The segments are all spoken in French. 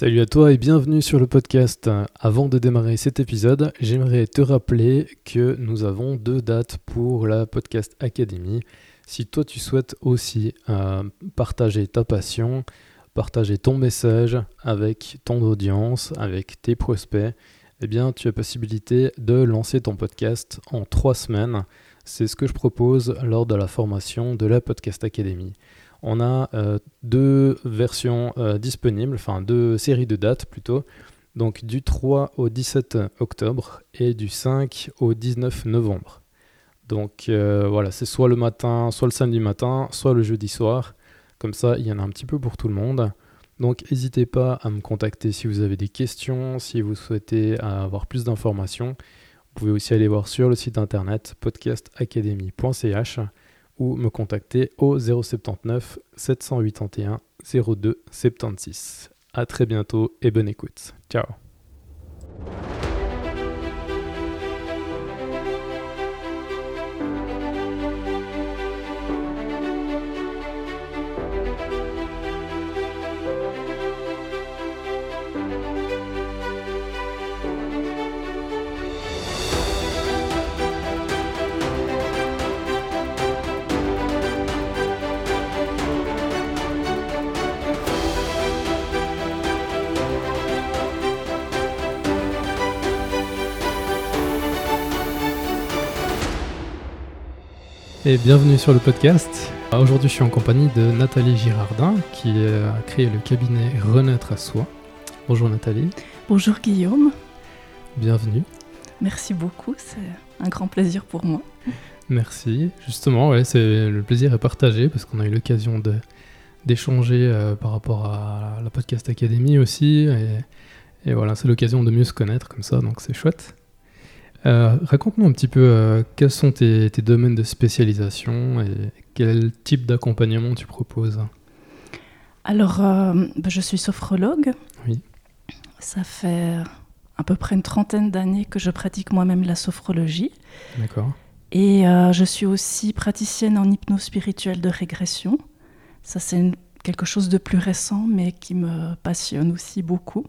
Salut à toi et bienvenue sur le podcast. Avant de démarrer cet épisode, j'aimerais te rappeler que nous avons deux dates pour la Podcast Academy. Si toi tu souhaites aussi euh, partager ta passion, partager ton message avec ton audience, avec tes prospects, eh bien tu as possibilité de lancer ton podcast en trois semaines. C'est ce que je propose lors de la formation de la Podcast Academy on a euh, deux versions euh, disponibles, enfin deux séries de dates plutôt. Donc du 3 au 17 octobre et du 5 au 19 novembre. Donc euh, voilà, c'est soit le matin, soit le samedi matin, soit le jeudi soir. Comme ça, il y en a un petit peu pour tout le monde. Donc n'hésitez pas à me contacter si vous avez des questions, si vous souhaitez avoir plus d'informations. Vous pouvez aussi aller voir sur le site internet podcastacademy.ch ou me contacter au 079 781 02 76. A très bientôt et bonne écoute. Ciao et bienvenue sur le podcast. Aujourd'hui, je suis en compagnie de Nathalie Girardin qui a créé le cabinet Renaître à soi. Bonjour Nathalie. Bonjour Guillaume. Bienvenue. Merci beaucoup, c'est un grand plaisir pour moi. Merci. Justement, ouais, c'est le plaisir est partagé parce qu'on a eu l'occasion de d'échanger euh, par rapport à la podcast académie aussi et, et voilà, c'est l'occasion de mieux se connaître comme ça, donc c'est chouette. Euh, raconte-nous un petit peu euh, quels sont tes, domaines de spécialisation et quel type d'accompagnement tu proposes. Alors, euh, bah, je suis sophrologue. Oui. Ça fait à peu près une trentaine d'années que je pratique moi-même la sophrologie. D'accord. Et je suis aussi praticienne en hypnose spirituelle de régression. Ça, c'est quelque chose de plus récent, mais qui me passionne aussi beaucoup.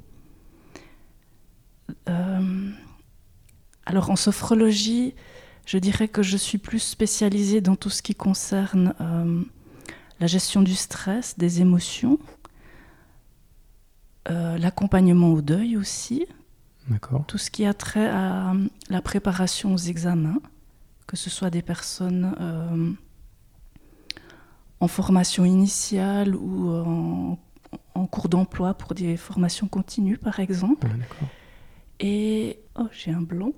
Alors en sophrologie, je dirais que je suis plus spécialisée dans tout ce qui concerne euh, la gestion du stress, des émotions, euh, l'accompagnement au deuil aussi. Tout ce qui a trait à la préparation aux examens, que ce soit des personnes euh, en formation initiale ou en, cours d'emploi pour des formations continues, par exemple. Et oh, j'ai un blond.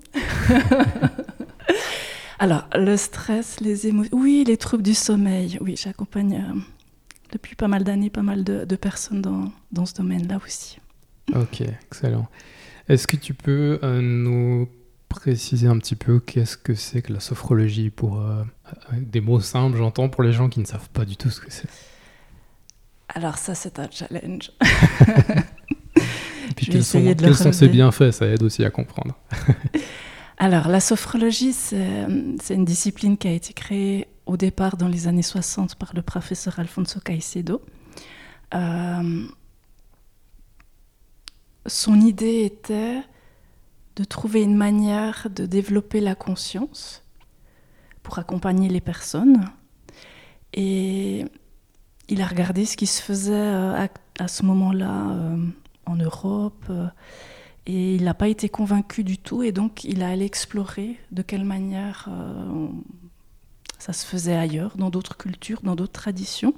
Alors, le stress, les émotions. Oui, les troubles du sommeil. Oui, j'accompagne euh, depuis pas mal d'années pas mal de, personnes dans, dans ce domaine-là aussi. Ok, excellent. Est-ce que tu peux euh, nous préciser un petit peu qu'est-ce que c'est que la sophrologie pour euh, des mots simples, j'entends, pour les gens qui ne savent pas du tout ce que c'est? Alors ça, c'est un challenge. quels sont, quels sont ses bienfaits Ça aide aussi à comprendre. Alors, la sophrologie, c'est une discipline qui a été créée au départ dans les années 60 par le professeur Alfonso Caicedo. Euh, son idée était de trouver une manière de développer la conscience pour accompagner les personnes. Et il a regardé ce qui se faisait euh, à, ce moment-là euh, en Europe. Euh, et il n'a pas été convaincu du tout. Et donc, il a allé explorer de quelle manière euh, ça se faisait ailleurs, dans d'autres cultures, dans d'autres traditions.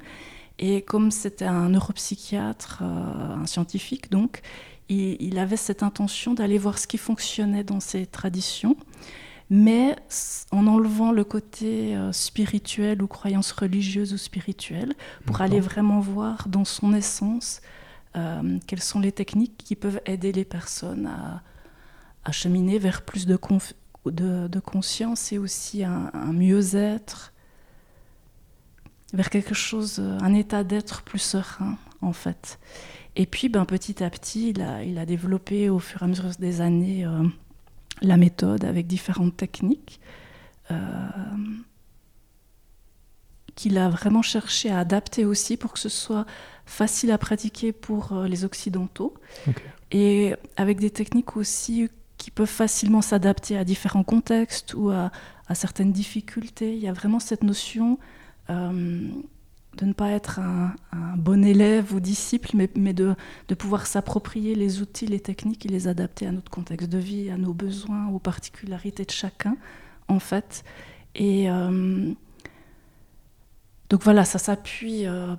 Et comme c'était un neuropsychiatre, euh, un scientifique, donc, il, avait cette intention d'aller voir ce qui fonctionnait dans ces traditions, mais en enlevant le côté spirituel ou croyance religieuse ou spirituelle, pour aller vraiment voir dans son essence euh, quelles sont les techniques qui peuvent aider les personnes à, cheminer vers plus de, conscience et aussi un, mieux-être, vers quelque chose, un état d'être plus serein en fait. Et puis ben, petit à petit, il a, il a développé au fur et à mesure des années euh, la méthode avec différentes techniques. Euh, qu'il a vraiment cherché à adapter aussi pour que ce soit facile à pratiquer pour euh, les occidentaux et avec des techniques aussi qui peuvent facilement s'adapter à différents contextes ou à, certaines difficultés. Il y a vraiment cette notion euh, de ne pas être un, bon élève ou disciple, mais, de, pouvoir s'approprier les outils, les techniques et les adapter à notre contexte de vie, à nos besoins, aux particularités de chacun, en fait. Et euh, donc voilà, ça s'appuie. Euh,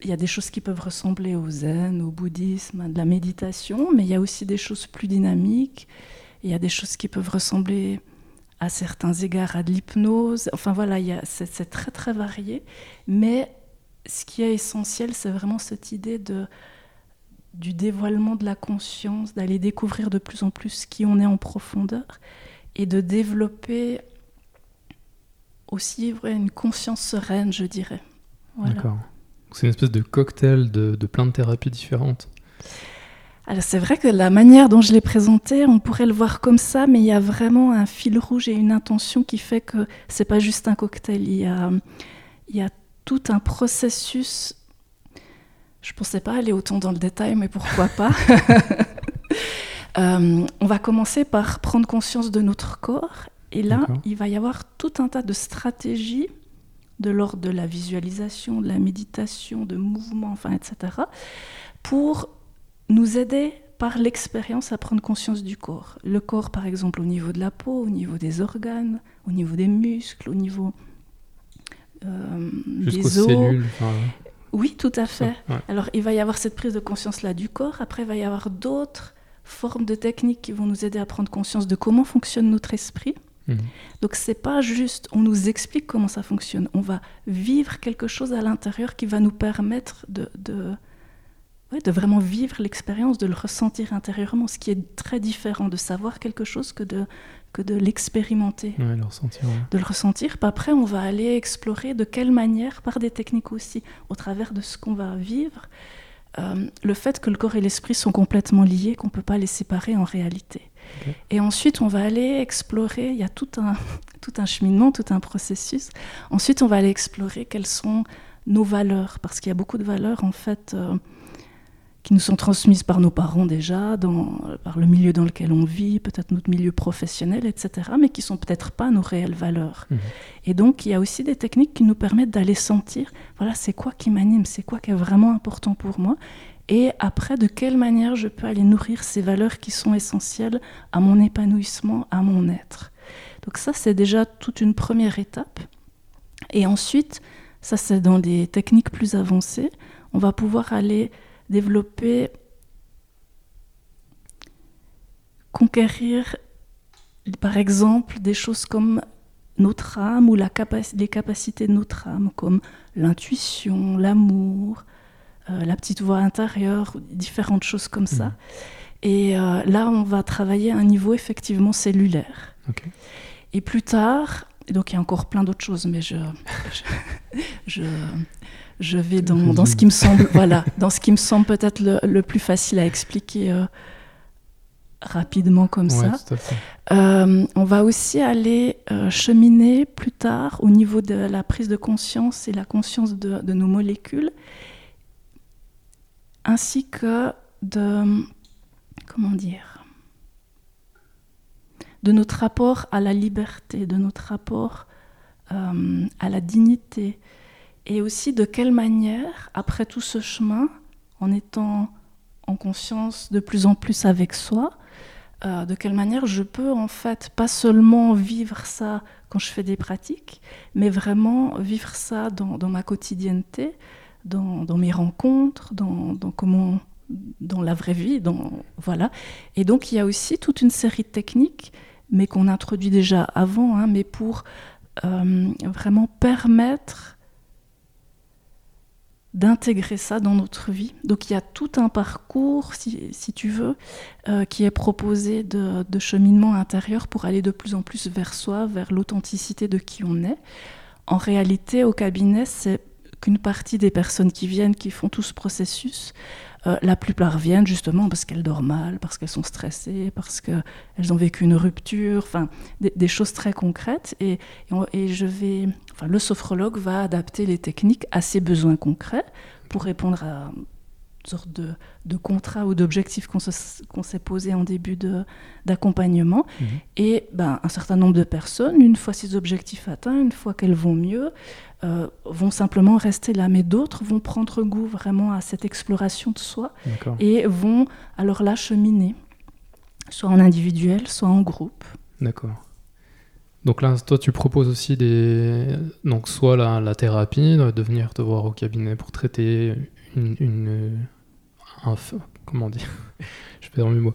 il y a des choses qui peuvent ressembler au zen, au bouddhisme, à de la méditation, mais il y a aussi des choses plus dynamiques. Il y a des choses qui peuvent ressembler à certains égards à de l'hypnose. Enfin voilà, c'est très très varié. Mais ce qui est essentiel, c'est vraiment cette idée de, du dévoilement de la conscience, d'aller découvrir de plus en plus qui on est en profondeur et de développer aussi une conscience sereine, je dirais. D'accord. C'est une espèce de cocktail de, de plein de thérapies différentes. Alors c'est vrai que la manière dont je l'ai présenté, on pourrait le voir comme ça, mais il y a vraiment un fil rouge et une intention qui fait que c'est pas juste un cocktail. Il y a, il y a tout un processus. Je pensais pas aller autant dans le détail, mais pourquoi pas euh, On va commencer par prendre conscience de notre corps et là, il va y avoir tout un tas de stratégies de l'ordre de la visualisation, de la méditation, de mouvement, enfin, etc., pour nous aider par l'expérience à prendre conscience du corps. Le corps, par exemple, au niveau de la peau, au niveau des organes, au niveau des muscles, au niveau euh, des os. Cellules, Oui, tout à fait. Alors, il va y avoir cette prise de conscience-là du corps. Après, il va y avoir d'autres formes de techniques qui vont nous aider à prendre conscience de comment fonctionne notre esprit. Donc, mhm. Donc c'est pas juste on nous explique comment ça fonctionne, on va vivre quelque chose à l'intérieur qui va nous permettre de, de, de vraiment vivre l'expérience, de le ressentir intérieurement, ce qui est très différent de savoir quelque chose que de, que de l'expérimenter. le ressentir. De le ressentir. Puis après, on va aller explorer de quelle manière, par des techniques aussi, au travers de ce qu'on va vivre, euh, le fait que le corps et l'esprit sont complètement liés, qu'on ne peut pas les séparer en réalité. Et ensuite, on va aller explorer, il y a tout un, tout un cheminement, tout un processus. Ensuite, on va aller explorer quelles sont nos valeurs, parce qu'il y a beaucoup de valeurs, en fait, euh, qui nous sont transmises par nos parents déjà, dans, par le milieu dans lequel on vit, peut-être notre milieu professionnel, etc., mais qui sont peut-être pas nos réelles valeurs. Mhm. Et donc, il y a aussi des techniques qui nous permettent d'aller sentir, voilà, c'est quoi qui m'anime, c'est quoi qui est vraiment important pour moi, et après, de quelle manière je peux aller nourrir ces valeurs qui sont essentielles à mon épanouissement, à mon être? Donc ça, c'est déjà toute une première étape. Et ensuite, ça c'est dans des techniques plus avancées, on va pouvoir aller développer, conquérir, par exemple, des choses comme notre âme ou la les capacités de notre âme, comme l'intuition, l'amour, euh, la petite voix intérieure, différentes choses comme ça. Mmh. Et euh, là, on va travailler à un niveau effectivement cellulaire. Et plus tard, donc il y a encore plein d'autres choses, mais je, je, je vais dans, dans, ce qui me semble, voilà, dans ce qui me semble peut-être le, plus facile à expliquer euh, rapidement comme ça. Euh, on va aussi aller euh, cheminer plus tard au niveau de la prise de conscience et la conscience de, de nos molécules, ainsi que de comment dire, de notre rapport à la liberté, de notre rapport à la dignité, et aussi de quelle manière, après tout ce chemin, en étant en conscience de plus en plus avec soi, euh, de quelle manière je peux en fait pas seulement vivre ça quand je fais des pratiques, mais vraiment vivre ça dans, ma quotidienneté, dans, mes rencontres, dans, comment, dans la vraie vie, dans, voilà. Et donc il y a aussi toute une série de techniques, mais qu'on introduit déjà avant, hein, mais pour euh, vraiment permettre d'intégrer ça dans notre vie. Donc il y a tout un parcours, si, tu veux, euh, qui est proposé de, cheminement intérieur pour aller de plus en plus vers soi, vers l'authenticité de qui on est. En réalité, au cabinet, c'est qu'une partie des personnes qui viennent, qui font tout ce processus, euh, la plupart viennent justement parce qu'elles dorment mal, parce qu'elles sont stressées, parce qu'elles ont vécu une rupture, enfin des, choses très concrètes. Et, et, je vais, enfin, le sophrologue va adapter les techniques à ces besoins concrets pour répondre à sorte de, de contrat ou d'objectif qu'on s'est posé en début d'accompagnement. Mhm. Et ben, un certain nombre de personnes, une fois ces objectifs atteints, une fois qu'elles vont mieux, euh, vont simplement rester là. Mais d'autres vont prendre goût vraiment à cette exploration de soi et vont alors là cheminer, soit en individuel, soit en groupe. D'accord. Donc là, toi, tu proposes aussi des. Donc, soit la, la thérapie, de venir te voir au cabinet pour traiter une, un, comment dire, je perds mes mots,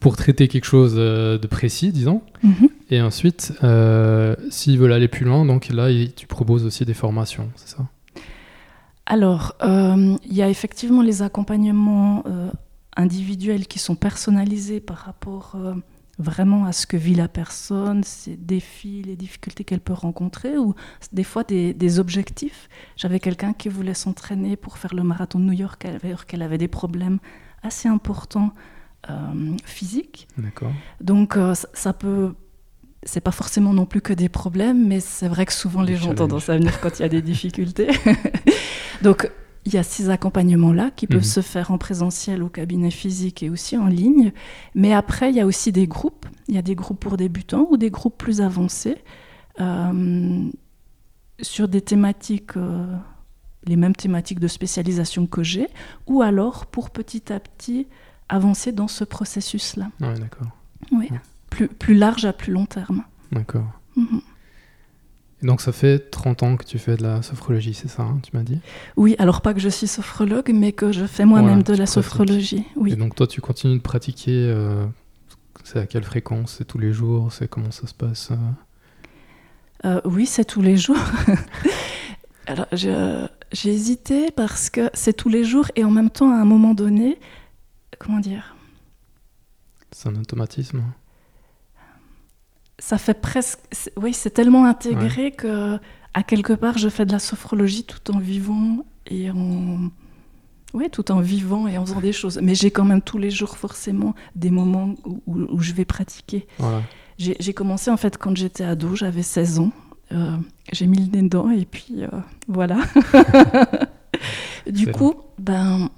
pour traiter quelque chose euh, de précis, disons. Mhm. Et ensuite, euh, s'ils veulent aller plus loin, donc là, tu proposes aussi des formations, c'est ça? Alors, euh, il y a effectivement les accompagnements individuels qui sont personnalisés par rapport vraiment à ce que vit la personne, ses défis, les difficultés qu'elle peut rencontrer, ou des fois des, objectifs. J'avais quelqu'un qui voulait s'entraîner pour faire le marathon de New York, alors qu'elle avait des problèmes assez importants euh, physiques. D'accord. Donc euh, ça peut... C'est pas forcément non plus que des problèmes, mais c'est vrai que souvent les gens ont tendance à venir quand il y a des difficultés. Donc il y a ces accompagnements-là qui peuvent mhm. se faire en présentiel au cabinet physique et aussi en ligne. Mais après, il y a aussi des groupes. Il y a des groupes pour débutants ou des groupes plus avancés euh, sur des thématiques, euh, les mêmes thématiques de spécialisation que j'ai, ou alors pour petit à petit avancer dans ce processus-là. Oui, d'accord. Oui, plus, plus large à plus long terme. D'accord. Mhm donc ça fait 30 ans que tu fais de la sophrologie, c'est ça, hein, tu m'as dit? Oui, alors pas que je suis sophrologue, mais que je fais moi-même de la sophrologie. Oui. Et donc toi, tu continues de pratiquer, euh, c'est à quelle fréquence? C'est tous les jours? C'est comment ça se passe euh? Euh, Oui, c'est tous les jours. alors j'ai hésité parce que c'est tous les jours et en même temps, à un moment donné, comment dire? C'est un automatisme ça fait presque. Oui, c'est tellement intégré que, à quelque part, je fais de la sophrologie tout en vivant et en. Oui, tout en vivant et en faisant des choses. Mais j'ai quand même tous les jours forcément des moments où, je vais pratiquer. J'ai commencé en fait quand j'étais ado, j'avais 16 ans. Euh, j'ai mis le nez dedans et puis euh, voilà. du coup, ben.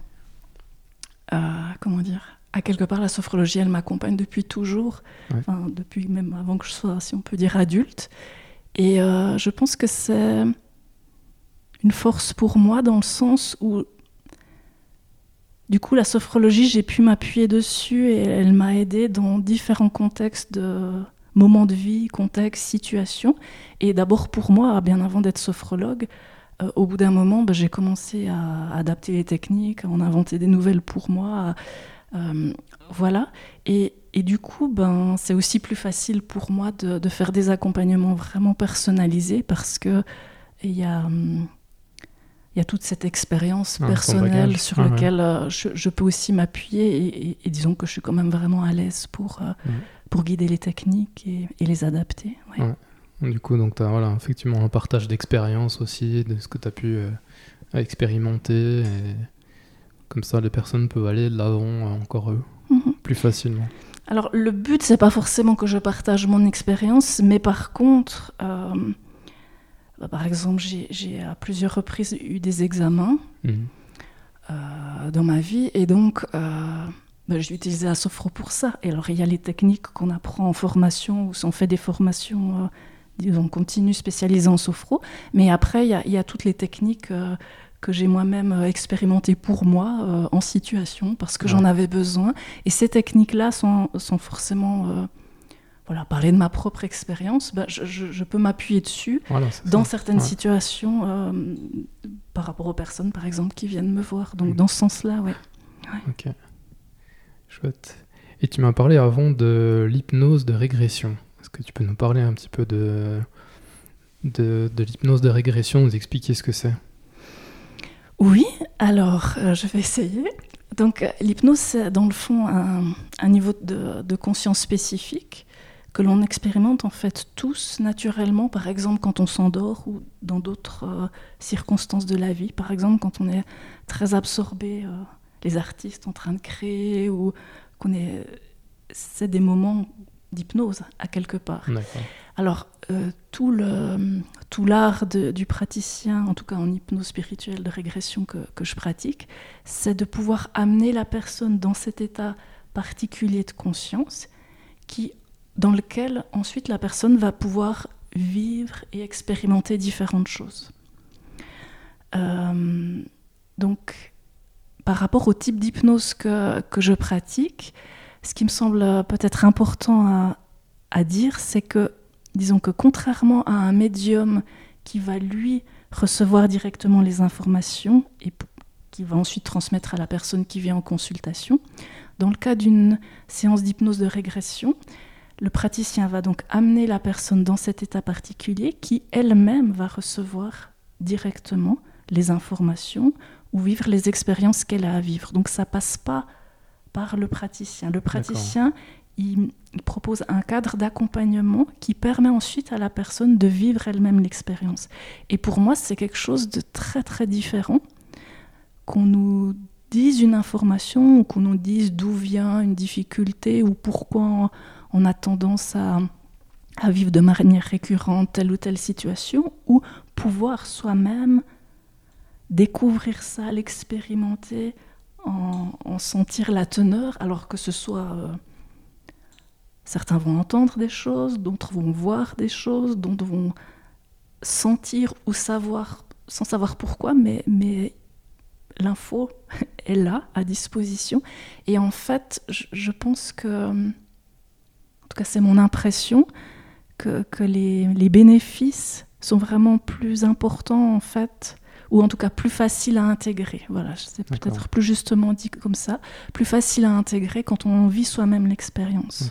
Euh, comment dire? À quelque part, la sophrologie, elle m'accompagne depuis toujours, depuis même avant que je sois, si on peut dire, adulte. Et euh, je pense que c'est une force pour moi dans le sens où, du coup, la sophrologie, j'ai pu m'appuyer dessus et elle m'a aidé dans différents contextes de moments de vie, contextes, situations. Et d'abord pour moi, bien avant d'être sophrologue, euh, au bout d'un moment, ben, j'ai commencé à adapter les techniques, à en inventer des nouvelles pour moi, euh, voilà. Et, du coup, ben, c'est aussi plus facile pour moi de, faire des accompagnements vraiment personnalisés parce que il y a, hum, y a toute cette expérience ah, personnelle sur laquelle euh, je, peux aussi m'appuyer et, disons que je suis quand même vraiment à l'aise pour, euh, pour guider les techniques et, les adapter. Du coup, donc tu as voilà, effectivement un partage d'expérience aussi, de ce que tu as pu expérimenter. Et comme ça, les personnes peuvent aller de l'avant euh, encore eux, mhm. plus facilement. Alors, le but, c'est pas forcément que je partage mon expérience, mais par contre, euh, bah, par exemple, j'ai à plusieurs reprises eu des examens mhm. euh, dans ma vie, et donc bah, j'ai utilisé la sophro pour ça. Et alors, il y a les techniques qu'on apprend en formation, ou si on fait des formations, disons, continues spécialisées en sophro, mais après, il y, y, a toutes les techniques que j'ai moi-même euh, expérimenté pour moi euh, en situation parce que j'en avais besoin. Et ces techniques-là sont, sont, forcément, euh, voilà, parler de ma propre expérience, bah, je, je, peux m'appuyer dessus dans certaines situations par rapport aux personnes, par exemple, qui viennent me voir. Donc mm. dans ce sens-là, ouais. Ok, chouette. Et tu m'as parlé avant de l'hypnose de régression. Est-ce que tu peux nous parler un petit peu de, de, de l'hypnose de régression, nous expliquer ce que c'est? Oui, alors euh, je vais essayer. Donc euh, l'hypnose, c'est dans le fond un, niveau de, conscience spécifique que l'on expérimente en fait tous naturellement, par exemple quand on s'endort ou dans d'autres euh, circonstances de la vie, par exemple quand on est très absorbé. les artistes en train de créer ou qu'on est. C'est des moments d'hypnose à quelque part. Alors, euh, tout l'art du praticien, en tout cas en hypnose spirituelle de régression que, je pratique, c'est de pouvoir amener la personne dans cet état particulier de conscience qui, dans lequel ensuite la personne va pouvoir vivre et expérimenter différentes choses. Euh, donc, par rapport au type d'hypnose que, je pratique, ce qui me semble peut-être important à dire, c'est que, disons que contrairement à un médium qui va lui recevoir directement les informations et qui va ensuite transmettre à la personne qui vient en consultation, dans le cas d'une séance d'hypnose de régression, le praticien va donc amener la personne dans cet état particulier qui elle-même va recevoir directement les informations ou vivre les expériences qu'elle a à vivre. Donc ça passe pas par le praticien. Le praticien, il, propose un cadre d'accompagnement qui permet ensuite à la personne de vivre elle-même l'expérience. Et pour moi, c'est quelque chose de très très différent qu'on nous dise une information ou qu'on nous dise d'où vient une difficulté ou pourquoi on a tendance à, à vivre de manière récurrente telle ou telle situation ou pouvoir soi-même découvrir ça, l'expérimenter, en, sentir la teneur, alors que ce soit... Euh, certains vont entendre des choses, d'autres vont voir des choses, d'autres vont sentir ou savoir, sans savoir pourquoi, mais, mais l'info est là, à disposition. Et en fait, je, pense que, en tout cas c'est mon impression, que, que les, les, bénéfices sont vraiment plus importants en fait ou en tout cas plus facile à intégrer. Voilà, c'est peut-être plus justement dit comme ça, plus facile à intégrer quand on vit soi-même l'expérience.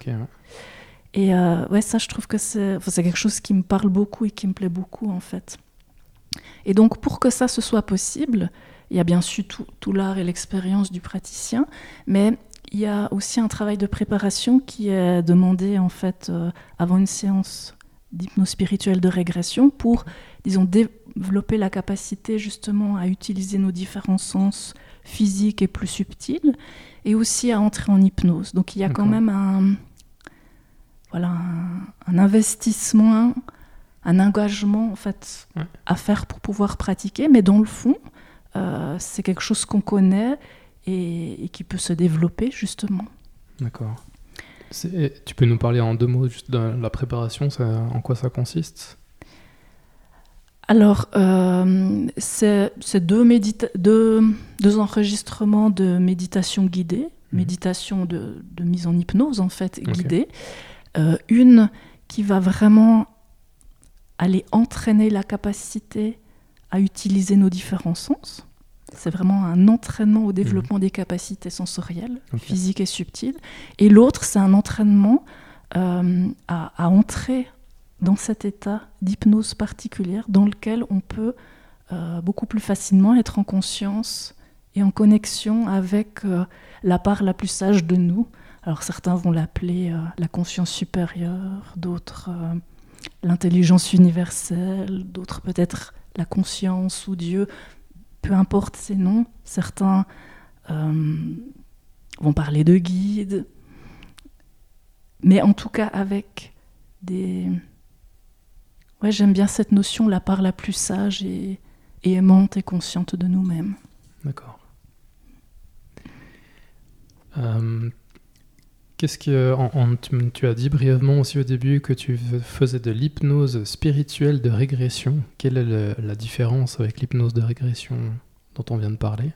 Et euh, ouais, ça, je trouve que c'est quelque chose qui me parle beaucoup et qui me plaît beaucoup en fait. Et donc, pour que ça se soit possible, il y a bien sûr tout, l'art et l'expérience du praticien, mais il y a aussi un travail de préparation qui est demandé en fait euh, avant une séance d'hypnose spirituelle de régression pour, disons, développer la capacité justement à utiliser nos différents sens physiques et plus subtils, et aussi à entrer en hypnose. Donc il y a quand même un, voilà, un, investissement, un engagement en fait à faire pour pouvoir pratiquer, mais dans le fond, euh, c'est quelque chose qu'on connaît et, et, qui peut se développer justement. D'accord. Tu peux nous parler en deux mots juste de la préparation, en quoi ça consiste? Alors, euh, c'est deux, deux, enregistrements de méditation guidée, mhm. méditation de, mise en hypnose en fait, guidée. Euh, une qui va vraiment aller entraîner la capacité à utiliser nos différents sens. C'est vraiment un entraînement au développement mhm. des capacités sensorielles, physiques et subtiles. Et l'autre, c'est un entraînement euh, à, entrer dans cet état d'hypnose particulière dans lequel on peut euh, beaucoup plus facilement être en conscience et en connexion avec euh, la part la plus sage de nous. Alors certains vont l'appeler la conscience supérieure, d'autres l'intelligence universelle, d'autres peut-être la conscience ou Dieu peu importe ces noms, certains euh, vont parler de guide, mais en tout cas avec des... Ouais, j'aime bien cette notion, la part la plus sage et, aimante et consciente de nous-mêmes. D'accord. Euh, qu'est-ce que tu, as dit brièvement aussi au début que tu faisais de l'hypnose spirituelle de régression. Quelle est la différence avec l'hypnose de régression dont on vient de parler?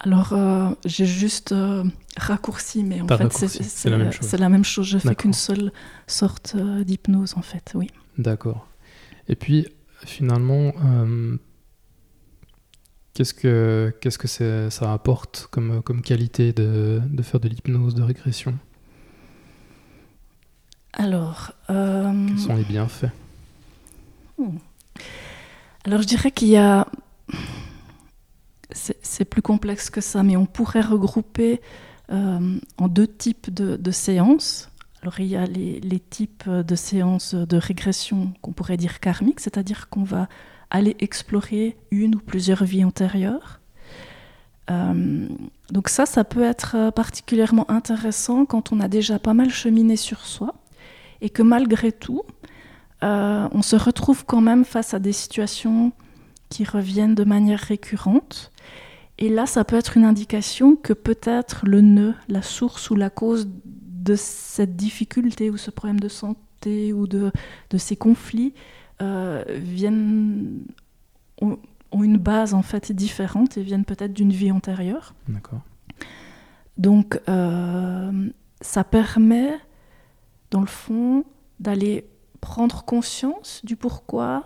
Alors, euh, j'ai juste euh, raccourci, mais en fait, c'est la, la, même chose. Je fais qu'une seule sorte euh, d'hypnose, en fait, oui. D'accord. Et puis, finalement, qu'est-ce que, qu'est-ce que ça apporte comme, comme qualité de, de faire de l'hypnose de régression? Alors... Quels sont les bienfaits? hmm. Alors, je dirais qu'il y a c'est plus complexe que ça, mais on pourrait regrouper euh, en deux types de, séances. Alors il y a les, types de séances de régression qu'on pourrait dire karmiques, c'est-à-dire qu'on va aller explorer une ou plusieurs vies antérieures. Euh, donc ça, ça peut être particulièrement intéressant quand on a déjà pas mal cheminé sur soi et que malgré tout, euh, on se retrouve quand même face à des situations qui reviennent de manière récurrente. Et là, ça peut être une indication que peut-être le nœud, la source ou la cause de cette difficulté ou ce problème de santé ou de, ces conflits euh, viennent, ont, une base en fait différente et viennent peut-être d'une vie antérieure. D'accord. Donc, euh, ça permet, dans le fond, d'aller prendre conscience du pourquoi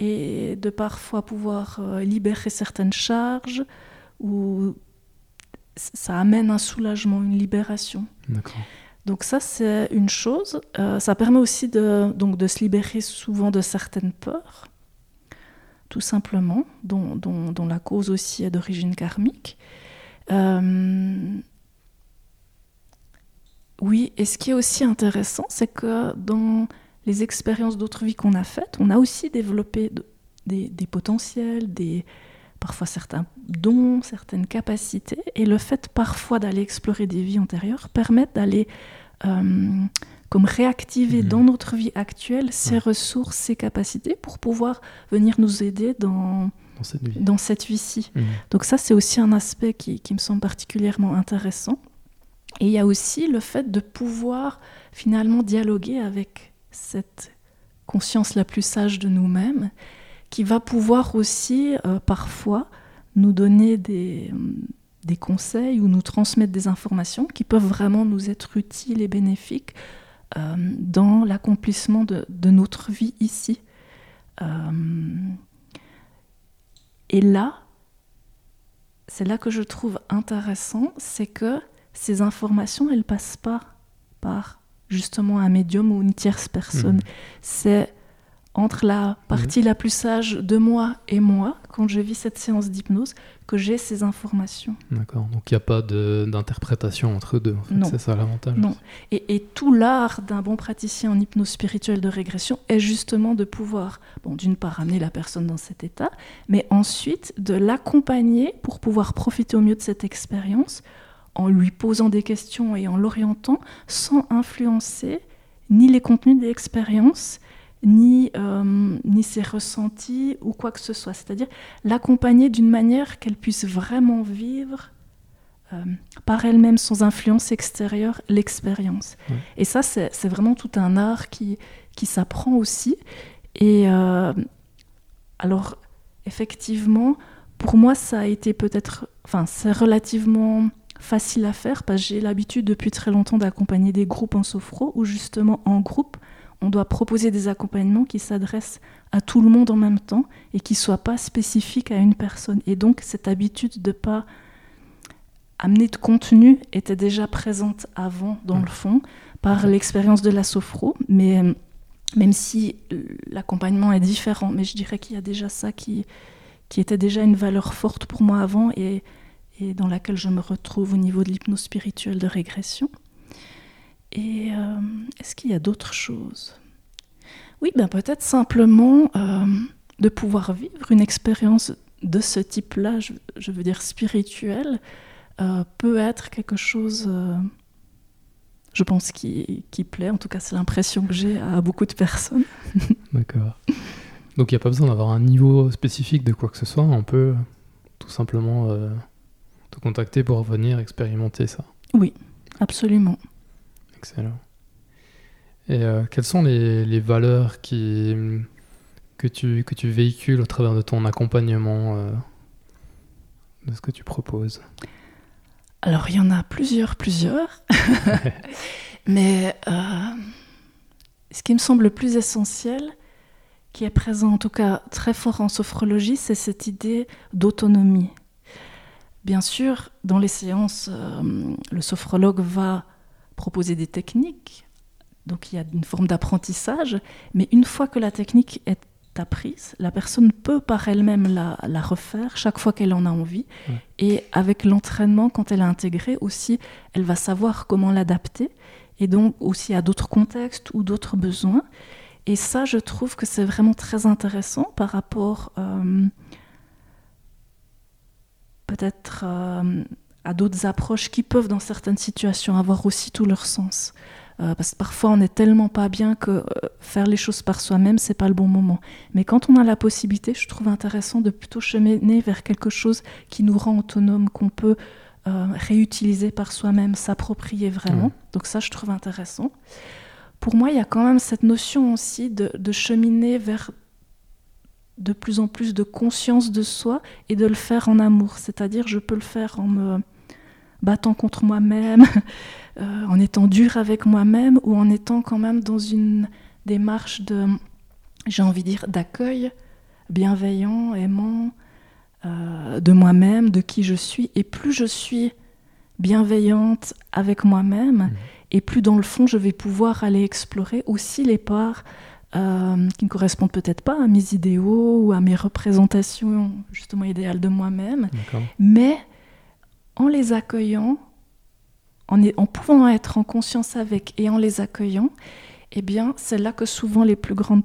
et de parfois pouvoir euh, libérer certaines charges ou ça amène un soulagement, une libération. Donc ça, c'est une chose. Euh, ça permet aussi de, donc, de se libérer souvent de certaines peurs, tout simplement, dont, dont, la cause aussi est d'origine karmique. Euh, oui, et ce qui est aussi intéressant, c'est que dans les expériences d'autres vies qu'on a faites, on a aussi développé des, potentiels, des, parfois certains dons, certaines capacités. Et le fait parfois d'aller explorer des vies antérieures permet d'aller euh, comme réactiver mhm. dans notre vie actuelle ces ressources, ces capacités pour pouvoir venir nous aider dans, dans cette vie-ci. Mhm. Donc ça, c'est aussi un aspect qui, qui me semble particulièrement intéressant. Et il y a aussi le fait de pouvoir finalement dialoguer avec cette conscience la plus sage de nous-mêmes, qui va pouvoir aussi euh, parfois nous donner des, des, conseils ou nous transmettre des informations qui peuvent vraiment nous être utiles et bénéfiques euh, dans l'accomplissement de, de, notre vie ici. Euh, et là, c'est là que je trouve intéressant, c'est que ces informations, elles passent pas par justement un médium ou une tierce personne. Mhm. C'est entre la partie mhm. la plus sage de moi et moi, quand je vis cette séance d'hypnose, que j'ai ces informations. D'accord, donc il n'y a pas d'interprétation entre deux, en fait. c'est ça l'avantage. Non, et, et, tout l'art d'un bon praticien en hypnose spirituelle de régression est justement de pouvoir, bon, d'une part, amener la personne dans cet état, mais ensuite de l'accompagner pour pouvoir profiter au mieux de cette expérience en lui posant des questions et en l'orientant sans influencer ni les contenus de l'expérience, ni, euh, ni ses ressentis ou quoi que ce soit. C'est-à-dire l'accompagner d'une manière qu'elle puisse vraiment vivre euh, par elle-même, sans influence extérieure, l'expérience. Et ça, c'est vraiment tout un art qui, qui s'apprend aussi. Et euh, alors, effectivement, pour moi, ça a été peut-être... Enfin, c'est relativement facile à faire parce que j'ai l'habitude depuis très longtemps d'accompagner des groupes en sophro où justement en groupe, on doit proposer des accompagnements qui s'adressent à tout le monde en même temps et qui ne soient pas spécifiques à une personne. Et donc cette habitude de pas amener de contenu était déjà présente avant dans le fond par l'expérience de la sophro, mais euh, même si l'accompagnement est différent, mais je dirais qu'il y a déjà ça qui, qui était déjà une valeur forte pour moi avant et et dans laquelle je me retrouve au niveau de l'hypnose spirituelle de régression. Et euh, est-ce qu'il y a d'autres choses? Oui, ben peut-être simplement euh, de pouvoir vivre une expérience de ce type-là, je, veux dire spirituelle, euh, peut être quelque chose, je pense, qui, qui, plaît. En tout cas, c'est l'impression que j'ai à beaucoup de personnes. D'accord. Donc il n'y a pas besoin d'avoir un niveau spécifique de quoi que ce soit, on peut tout simplement contacter pour venir expérimenter ça. Oui, absolument. Excellent. Et euh, quelles sont les, les, valeurs qui, que, tu, que tu véhicules au travers de ton accompagnement, euh, de ce que tu proposes? Alors, il y en a plusieurs, plusieurs. Mais euh, ce qui me semble le plus essentiel, qui est présent en tout cas très fort en sophrologie, c'est cette idée d'autonomie. Bien sûr, dans les séances, euh, le sophrologue va proposer des techniques, donc il y a une forme d'apprentissage, mais une fois que la technique est apprise, la personne peut par elle-même la, refaire chaque fois qu'elle en a envie, et avec l'entraînement, quand elle a intégré aussi, elle va savoir comment l'adapter, et donc aussi à d'autres contextes ou d'autres besoins. Et ça, je trouve que c'est vraiment très intéressant par rapport... Euh, peut-être à d'autres approches qui peuvent, dans certaines situations, avoir aussi tout leur sens. Euh, parce que parfois on n'est tellement pas bien que euh, faire les choses par soi-même, c'est pas le bon moment. Mais quand on a la possibilité, je trouve intéressant de plutôt cheminer vers quelque chose qui nous rend autonome, qu'on peut euh, réutiliser par soi-même, s'approprier vraiment. Donc ça, je trouve intéressant. Pour moi, il y a quand même cette notion aussi de, de cheminer vers de plus en plus de conscience de soi et de le faire en amour. C'est-à-dire, je peux le faire en me battant contre moi-même, euh, en étant dur avec moi-même ou en étant quand même dans une démarche de, j'ai envie de dire, d'accueil bienveillant, aimant euh, de moi-même, de qui je suis. Et plus je suis bienveillante avec moi-même, mmh. et plus dans le fond, je vais pouvoir aller explorer aussi les parts euh, qui ne correspondent peut-être pas à mes idéaux ou à mes représentations justement idéales de moi-même, mais en les accueillant, en, en, pouvant être en conscience avec et en les accueillant, eh bien, c'est là que souvent les plus grands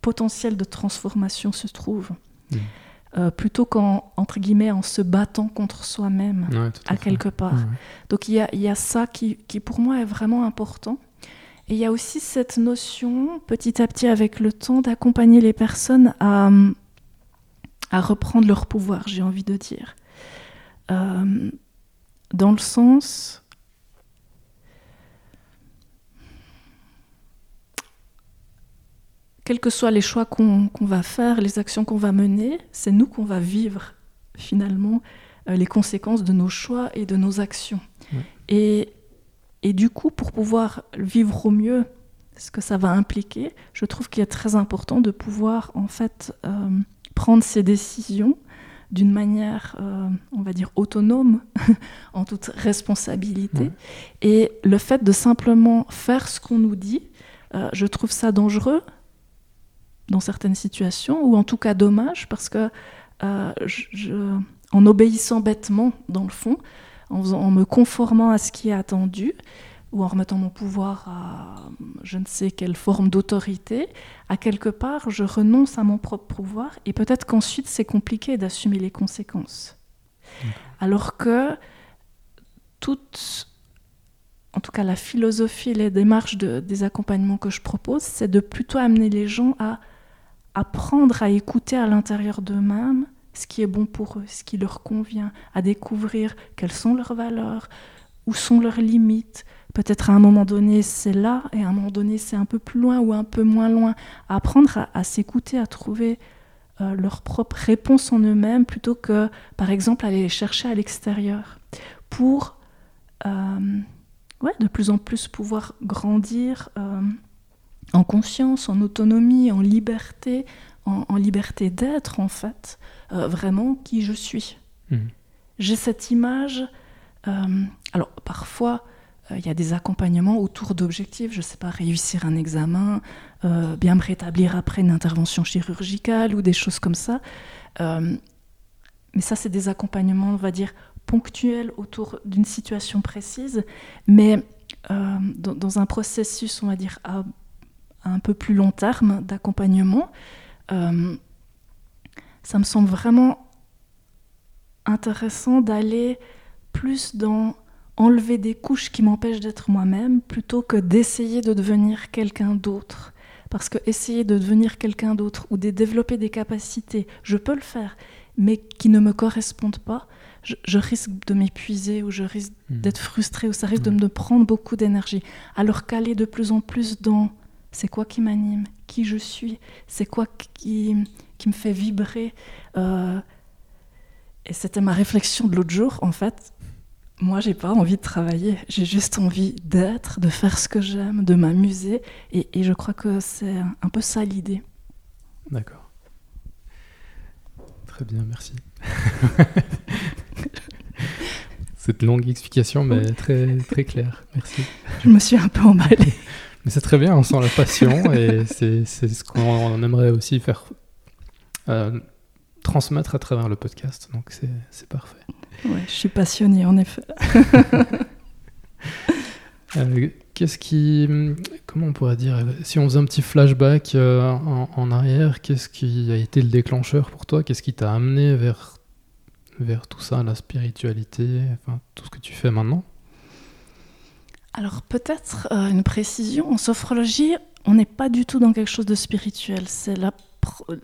potentiels de transformation se trouvent. Hmm. Euh, plutôt qu'en entre guillemets en se battant contre soi-même à, quelque part. Donc il y, a, y a, ça qui, qui, pour moi est vraiment important. Et il y a aussi cette notion, petit à petit avec le temps, d'accompagner les personnes à, à reprendre leur pouvoir, j'ai envie de dire. Euh, dans le sens quels que soient les choix qu'on va faire, les actions qu'on va mener, c'est nous qu'on va vivre finalement euh, les conséquences de nos choix et de nos actions. Et, et, du coup, pour pouvoir vivre au mieux ce que ça va impliquer, je trouve qu'il est très important de pouvoir en fait euh, prendre ces décisions d'une manière, euh, on va dire, autonome, en toute responsabilité. Et le fait de simplement faire ce qu'on nous dit, euh, je trouve ça dangereux dans certaines situations, ou en tout cas dommage, parce que en obéissant bêtement, dans le fond, en me conformant à ce qui est attendu, ou en remettant mon pouvoir à je ne sais quelle forme d'autorité, à quelque part, je renonce à mon propre pouvoir et peut-être qu'ensuite c'est compliqué d'assumer les conséquences. Alors que toute, en tout cas la philosophie et les démarches des accompagnements que je propose, c'est de plutôt amener les gens à apprendre à écouter à l'intérieur d'eux-mêmes ce qui est bon pour eux, ce qui leur convient, à découvrir quelles sont leurs valeurs, où sont leurs limites, Peut-être à un moment donné c'est là et à un moment donné c'est un peu plus loin ou un peu moins loin. À apprendre à, s'écouter, à trouver euh, leur propre réponse en eux-mêmes plutôt que par exemple aller les chercher à l'extérieur pour euh, ouais, de plus en plus pouvoir grandir euh, en conscience, en autonomie, en liberté, en, liberté d'être en fait, vraiment qui je suis. Mmh. J'ai cette image. alors parfois, euh, il y a des accompagnements autour d'objectifs, je ne sais pas, réussir un examen, euh, bien me rétablir après une intervention chirurgicale ou des choses comme ça. Euh, mais ça, c'est des accompagnements, on va dire, ponctuels autour d'une situation précise, mais dans, un processus, on va dire, à, un peu plus long terme d'accompagnement, ça me semble vraiment intéressant d'aller plus dans enlever des couches qui m'empêchent d'être moi-même plutôt que d'essayer de devenir quelqu'un d'autre. Parce que essayer de devenir quelqu'un d'autre ou de développer des capacités, je peux le faire, mais qui ne me correspondent pas, je, risque de m'épuiser ou je risque mmh. d'être frustré ou ça risque de mmh. me prendre beaucoup d'énergie. Alors qu'aller de plus en plus dans c'est quoi qui m'anime, qui je suis, c'est quoi qui, qui me fait vibrer. Euh, et c'était ma réflexion de l'autre jour, en fait. Moi, j'ai pas envie de travailler. J'ai juste envie d'être, de faire ce que j'aime, de m'amuser. Et, je crois que c'est un peu ça l'idée. D'accord. Très bien, merci. Cette longue explication, mais très, très claire. Merci. Je me suis un peu emballée. Mais c'est très bien, on sent la passion et c'est ce qu'on aimerait aussi faire euh, transmettre à travers le podcast. Donc c'est parfait. Ouais, je suis passionnée en effet. Euh, qu'est-ce qui. Comment on pourrait dire Si on faisait un petit flashback euh, en, arrière, qu'est-ce qui a été le déclencheur pour toi? Qu'est-ce qui t'a amené vers, vers tout ça, la spiritualité, enfin, tout ce que tu fais maintenant? Alors peut-être euh, une précision, en sophrologie, on n'est pas du tout dans quelque chose de spirituel. C'est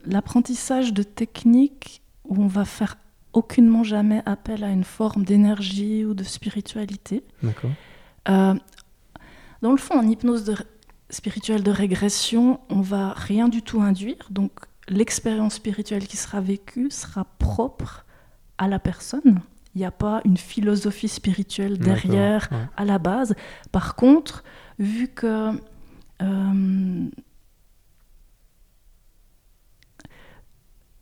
l'apprentissage de techniques où on va faire aucunement jamais appel à une forme d'énergie ou de spiritualité. D'accord. Euh, dans le fond, en hypnose de, spirituelle de régression, on va rien du tout induire. Donc l'expérience spirituelle qui sera vécue sera propre à la personne. Il n'y a pas une philosophie spirituelle derrière à la base. Par contre, vu que euh,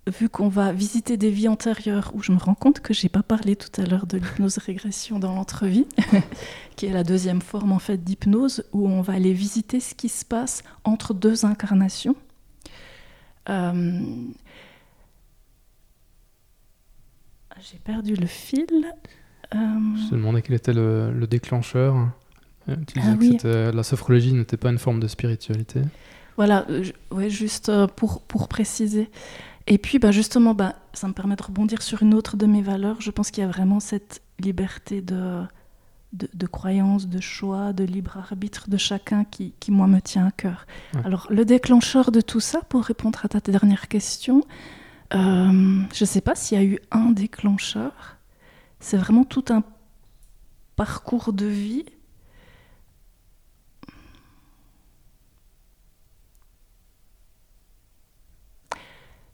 vu qu'on va visiter des vies antérieures, où je me rends compte que j'ai pas parlé tout à l'heure de l'hypnose régression dans l'entrevie, qui est la deuxième forme en fait d'hypnose, où on va aller visiter ce qui se passe entre deux incarnations. Euh, j'ai perdu le fil. Euh, je te demandais quel était le, déclencheur. Euh, tu disais ah que la sophrologie n'était pas une forme de spiritualité. Voilà, ouais, juste pour, pour préciser. Et puis, bah, justement, bah, ça me permet de rebondir sur une autre de mes valeurs. Je pense qu'il y a vraiment cette liberté de, de, croyance, de choix, de libre arbitre de chacun qui, qui moi, me tient à cœur. Alors, le déclencheur de tout ça, pour répondre à ta dernière question, euh, je ne sais pas s'il y a eu un déclencheur. C'est vraiment tout un parcours de vie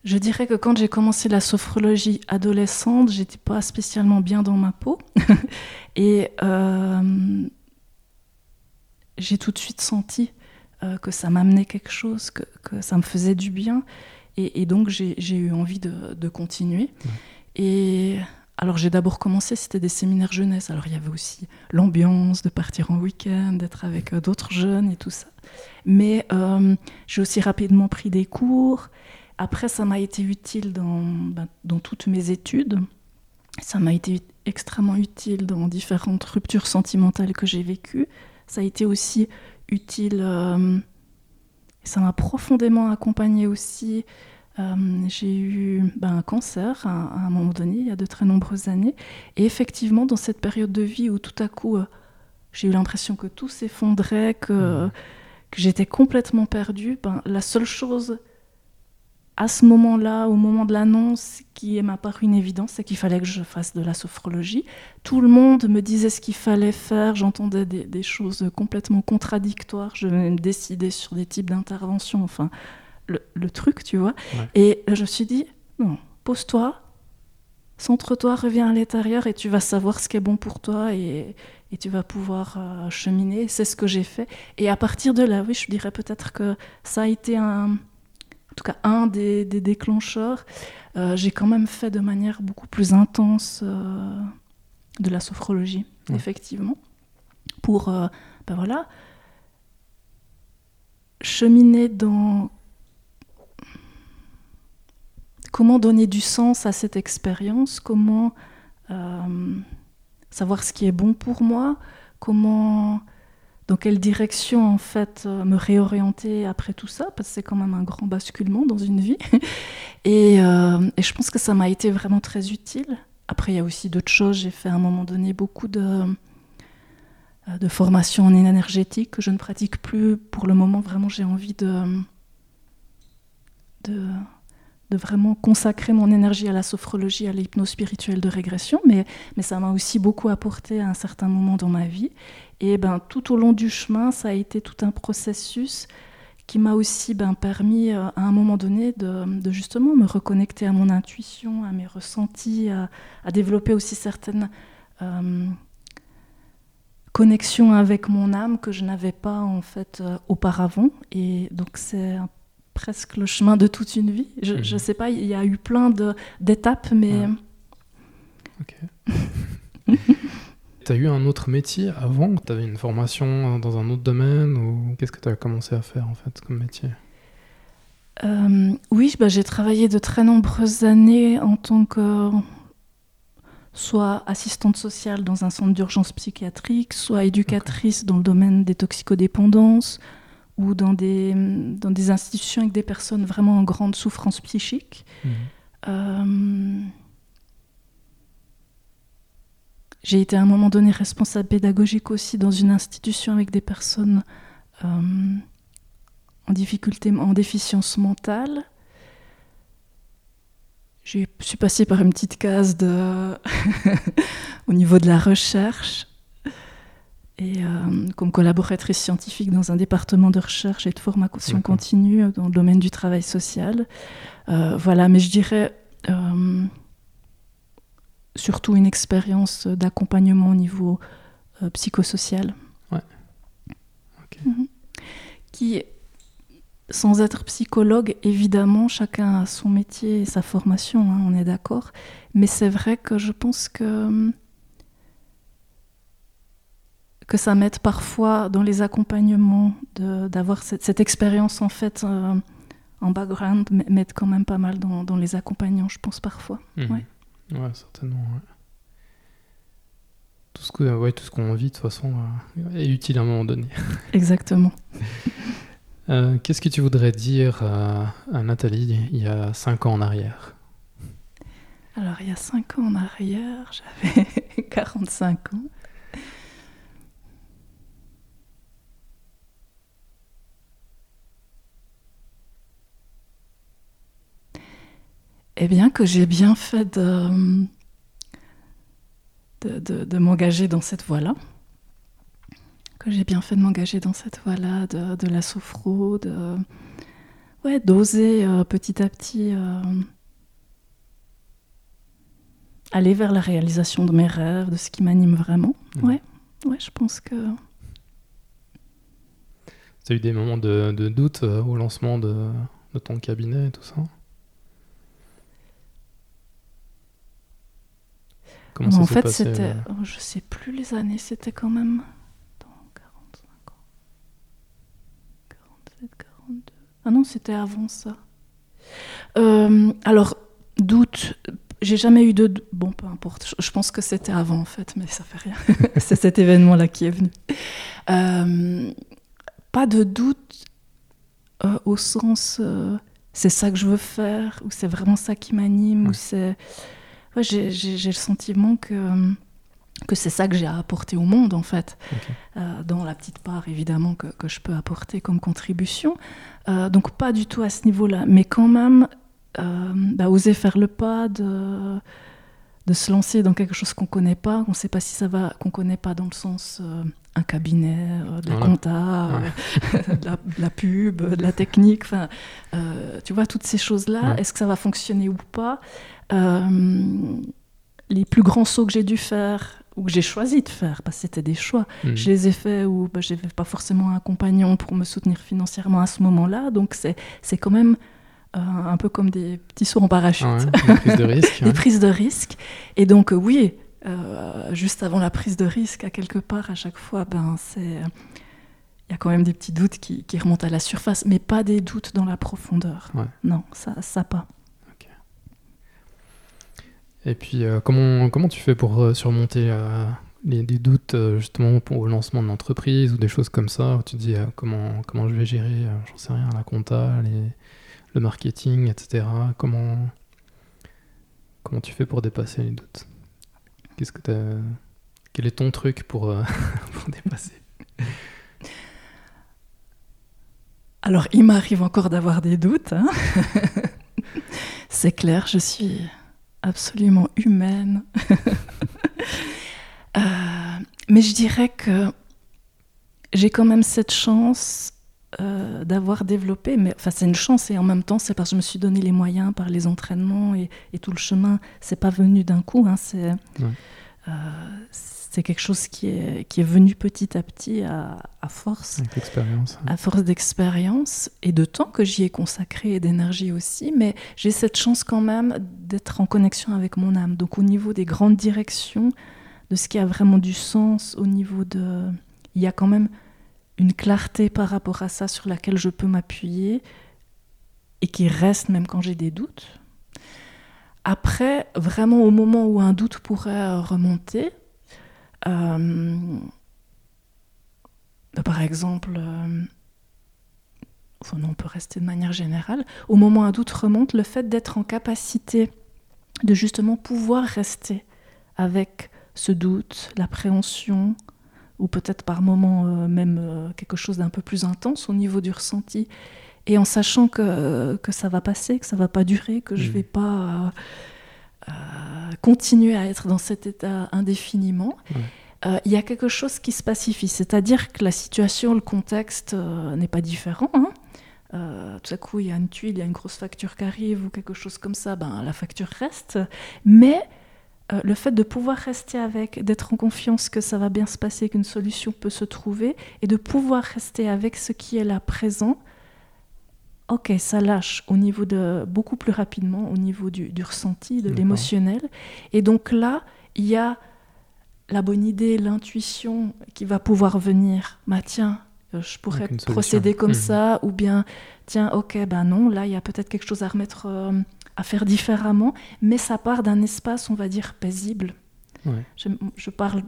Je dirais que quand j'ai commencé la sophrologie adolescente, j'étais pas spécialement bien dans ma peau. et euh, j'ai tout de suite senti euh, que ça m'amenait quelque chose, que, ça me faisait du bien. Et, donc j'ai eu envie de, continuer. Et alors j'ai d'abord commencé, c'était des séminaires jeunesse. Alors il y avait aussi l'ambiance de partir en week-end, d'être avec euh, d'autres jeunes et tout ça. Mais j'ai aussi rapidement pris des cours. Après, ça m'a été utile dans, ben, dans, toutes mes études. Ça m'a été extrêmement utile dans différentes ruptures sentimentales que j'ai vécues. Ça a été aussi utile. Euh, ça m'a profondément accompagnée aussi. Euh, j'ai eu ben, un cancer à, un moment donné, il y a de très nombreuses années. Et effectivement, dans cette période de vie où tout à coup, euh, j'ai eu l'impression que tout s'effondrait, que, mmh. que j'étais complètement perdue, ben, la seule chose à ce moment-là, au moment de l'annonce, qui m'a paru une évidence, c'est qu'il fallait que je fasse de la sophrologie. Tout le monde me disait ce qu'il fallait faire, j'entendais des, choses complètement contradictoires, je me décider sur des types d'interventions, enfin, le, truc, tu vois. Et je me suis dit, non, pose-toi, centre-toi, reviens à l'intérieur et tu vas savoir ce qui est bon pour toi et, tu vas pouvoir euh, cheminer. C'est ce que j'ai fait. Et à partir de là, oui, je dirais peut-être que ça a été un en tout cas un des, déclencheurs, euh, j'ai quand même fait de manière beaucoup plus intense euh, de la sophrologie, effectivement, pour euh, ben voilà, cheminer dans comment donner du sens à cette expérience, comment savoir ce qui est bon pour moi, comment dans quelle direction en fait euh, me réorienter après tout ça? Parce que c'est quand même un grand basculement dans une vie. Euh, et, je pense que ça m'a été vraiment très utile. Après il y a aussi d'autres choses. J'ai fait à un moment donné beaucoup de euh, de formation en énergétique que je ne pratique plus. Pour le moment vraiment j'ai envie de de de vraiment consacrer mon énergie à la sophrologie, à l'hypnose spirituelle de régression, mais, mais ça m'a aussi beaucoup apporté à un certain moment dans ma vie. Et ben, tout au long du chemin, ça a été tout un processus qui m'a aussi ben, permis euh, à un moment donné de, justement me reconnecter à mon intuition, à mes ressentis, à, développer aussi certaines euh, connexions avec mon âme que je n'avais pas en fait euh, auparavant. Et donc c'est un presque le chemin de toute une vie. Je ne mhm. sais pas, il y a eu plein d'étapes, mais... Ok. tu as eu un autre métier avant? Tu avais une formation dans un autre domaine ou qu'est-ce que tu as commencé à faire en fait comme métier? Euh, Oui, bah, j'ai travaillé de très nombreuses années en tant que soit assistante sociale dans un centre d'urgence psychiatrique, soit éducatrice dans le domaine des toxicodépendances, ou dans des, dans des institutions avec des personnes vraiment en grande souffrance psychique. Mhm. Euh, j'ai été à un moment donné responsable pédagogique aussi dans une institution avec des personnes euh, en difficulté, en déficience mentale. Je suis passée par une petite case de au niveau de la recherche et euh, comme collaboratrice scientifique dans un département de recherche et de formation continue dans le domaine du travail social. Euh, voilà, mais je dirais surtout une expérience d'accompagnement au niveau psychosocial. Ouais. Mhm. Qui sans être psychologue, évidemment, chacun a son métier et sa formation, hein, on est d'accord. Mais c'est vrai que je pense que, que ça m'aide parfois dans les accompagnements d'avoir cette, expérience en fait euh, en background, m'aide quand même pas mal dans, les accompagnants, je pense parfois. Mhm. Ouais. certainement. Tout ce que, ouais, tout ce qu'on vit de toute façon euh, est utile à un moment donné. Exactement. Euh, qu'est-ce que tu voudrais dire à, Nathalie il y a 5 ans en arrière? Alors, il y a 5 ans en arrière, j'avais 45 ans. Eh bien, que j'ai bien fait de, de m'engager dans cette voie-là que j'ai bien fait de m'engager dans cette voie-là, de, la sophro, de ouais, d'oser euh, petit à petit euh, aller vers la réalisation de mes rêves, de ce qui m'anime vraiment. Mmh. Ouais, ouais, je pense que. Tu as eu des moments de, doute euh, au lancement de, ton cabinet et tout ça? Comment ça En fait, c'était. Oh, je sais plus les années, c'était quand même. Ah non, c'était avant ça. Euh, alors, doute, j'ai jamais eu de... Bon, peu importe, je pense que c'était avant en fait, mais ça fait rien. c'est cet événement-là qui est venu. Euh, pas de doute euh, au sens c'est ça que je veux faire, ou c'est vraiment ça qui m'anime, ou c'est... Ouais, j'ai le sentiment que que c'est ça que j'ai à apporter au monde en fait, euh, dans la petite part évidemment que, que, je peux apporter comme contribution. Euh, donc pas du tout à ce niveau-là, mais quand même euh, bah, oser faire le pas de, de se lancer dans quelque chose qu'on connaît pas, qu'on ne sait pas si ça va, qu'on connaît pas dans le sens un cabinet, de la compta, de, la, pub, de la technique, enfin, tu vois toutes ces choses-là. Est-ce que ça va fonctionner ou pas les plus grands sauts que j'ai dû faire ou que j'ai choisi de faire, parce que c'était des choix. Hmm. Je les ai faits où bah, je n'avais pas forcément un compagnon pour me soutenir financièrement à ce moment-là. Donc c'est quand même euh, un peu comme des petits sauts en parachute. des prises de risque. des prises de risque. Et donc euh, oui, euh, juste avant la prise de risque, à quelque part, à chaque fois, ben, c'est... Il y a quand même des petits doutes qui, qui, remontent à la surface, mais pas des doutes dans la profondeur. Non, ça, ça pas. Et puis, euh, comment, comment tu fais pour euh, surmonter les, doutes justement pour, au lancement de l'entreprise ou des choses comme ça où tu te dis comment, comment je vais gérer, j'en sais rien, la compta, le marketing, etc. Comment, comment tu fais pour dépasser les doutes? Quel est ton truc pour, pour dépasser? Alors, il m'arrive encore d'avoir des doutes. Hein. C'est clair, je suis absolument humaine. Euh, mais je dirais que j'ai quand même cette chance euh, d'avoir développé, mais enfin c'est une chance et en même temps c'est parce que je me suis donné les moyens par les entraînements et, tout le chemin. C'est pas venu d'un coup, hein, c'est euh, c'est quelque chose qui est, qui est venu petit à petit à, force. À force d'expérience et de temps que j'y ai consacré et d'énergie aussi. Mais j'ai cette chance quand même d'être en connexion avec mon âme. Donc au niveau des grandes directions, de ce qui a vraiment du sens, au niveau de... Il y a quand même une clarté par rapport à ça sur laquelle je peux m'appuyer et qui reste même quand j'ai des doutes. Après, vraiment au moment où un doute pourrait remonter, euh, bah, par exemple, euh, on peut rester de manière générale, au moment où un doute remonte, le fait d'être en capacité de justement pouvoir rester avec ce doute, l'appréhension, ou peut-être par moments euh, même euh, quelque chose d'un peu plus intense au niveau du ressenti, et en sachant que, que ça va passer, que ça va pas durer, que je Mhm. vais pas euh, continuer à être dans cet état indéfiniment, euh, il y a quelque chose qui se pacifie. C'est-à-dire que la situation, le contexte euh, n'est pas différent. hein. Euh, tout à coup, il y a une tuile, il y a une grosse facture qui arrive ou quelque chose comme ça, ben, la facture reste. Mais euh, le fait de pouvoir rester avec, d'être en confiance que ça va bien se passer, qu'une solution peut se trouver, et de pouvoir rester avec ce qui est là présent, ok, ça lâche au niveau de beaucoup plus rapidement, au niveau du, du ressenti, de l'émotionnel. Et donc là, il y a la bonne idée, l'intuition qui va pouvoir venir. Bah tiens, euh, je pourrais procéder comme Mhm. ça, ou bien tiens, ok, ben non, là il y a peut-être quelque chose à remettre, euh, à faire différemment, mais ça part d'un espace, on va dire, paisible. Ouais. Je, je parle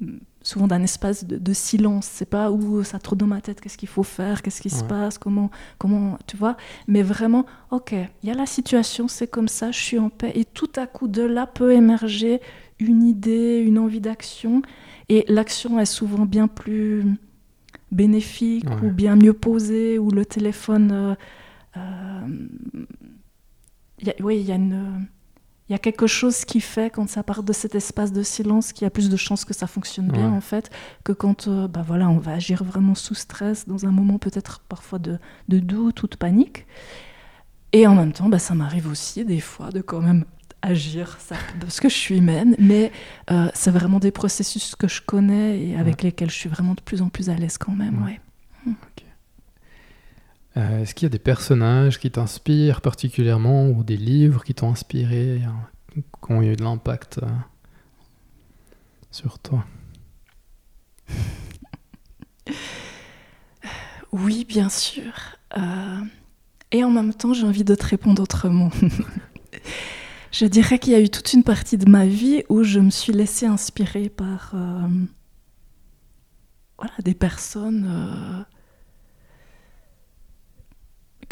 mm, souvent d'un espace de, de silence, c'est pas où ça trop dans ma tête, qu'est-ce qu'il faut faire, qu'est-ce qui se passe, comment, comment, tu vois, mais vraiment, ok, il y a la situation, c'est comme ça, je suis en paix, et tout à coup de là peut émerger une idée, une envie d'action, et l'action est souvent bien plus bénéfique Ouais. ou bien mieux posée, ou le téléphone, euh, euh, oui, il y a une il y a quelque chose qui fait, quand ça part de cet espace de silence, qu'il y a plus de chances que ça fonctionne bien, Ouais. en fait, que quand euh, bah voilà, on va agir vraiment sous stress, dans un moment peut-être parfois de, de doute ou de panique. Et en même temps, bah, ça m'arrive aussi des fois de quand même agir, ça, parce que je suis humaine, mais euh, c'est vraiment des processus que je connais et avec lesquels je suis vraiment de plus en plus à l'aise quand même. Ouais. Euh, Est-ce qu'il y a des personnages qui t'inspirent particulièrement ou des livres qui t'ont inspiré, euh, qui ont eu de l'impact euh, sur toi? Oui, bien sûr. Euh, et en même temps, j'ai envie de te répondre autrement. je dirais qu'il y a eu toute une partie de ma vie où je me suis laissée inspirer par voilà, des personnes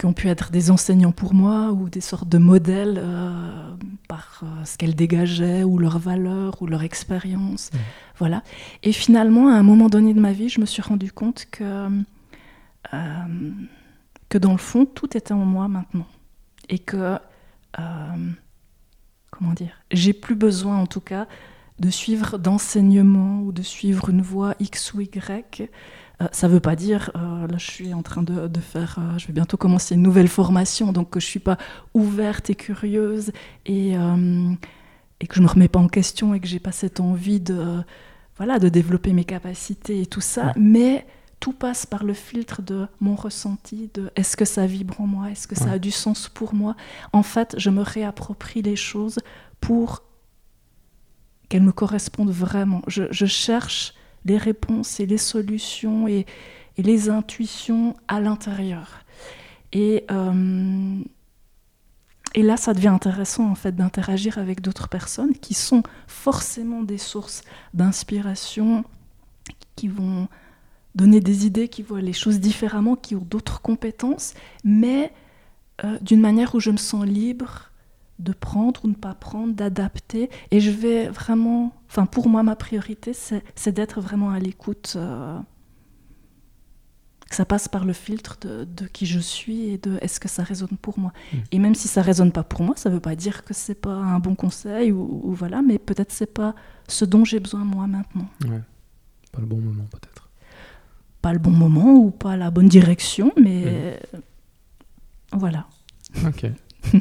qui ont pu être des enseignants pour moi ou des sortes de modèles euh, par euh, ce qu'elles dégageaient ou leurs valeurs ou leur expérience. Mhm. Voilà. Et finalement, à un moment donné de ma vie, je me suis rendu compte que euh, que dans le fond, tout était en moi maintenant. Et que, comment dire, j'ai plus besoin en tout cas de suivre d'enseignement ou de suivre une voie X ou Y. Euh, ça ne veut pas dire, euh, là je suis en train de, de faire, euh, je vais bientôt commencer une nouvelle formation, donc que je ne suis pas ouverte et curieuse et, et que je ne me remets pas en question et que j'ai pas cette envie de, voilà, de développer mes capacités et tout ça, Ouais. mais tout passe par le filtre de mon ressenti, de est-ce que ça vibre en moi, est-ce que ça a du sens pour moi. En fait, je me réapproprie les choses pour qu'elles me correspondent vraiment. Je, je cherche les réponses et les solutions et, les intuitions à l'intérieur. Et, euh, et là, ça devient intéressant en fait d'interagir avec d'autres personnes qui sont forcément des sources d'inspiration, qui vont donner des idées, qui voient les choses différemment, qui ont d'autres compétences, mais euh, d'une manière où je me sens libre de prendre ou ne pas prendre, d'adapter. Et je vais vraiment, enfin pour moi, ma priorité, c'est d'être vraiment à l'écoute. euh, que ça passe par le filtre de, de qui je suis et de est-ce que ça résonne pour moi. Mm. Et même si ça résonne pas pour moi, ça veut pas dire que c'est pas un bon conseil ou, ou voilà, mais peut-être c'est pas ce dont j'ai besoin moi maintenant. Ouais. Pas le bon moment peut-être. Pas le bon moment ou pas la bonne direction, mais voilà. Ok.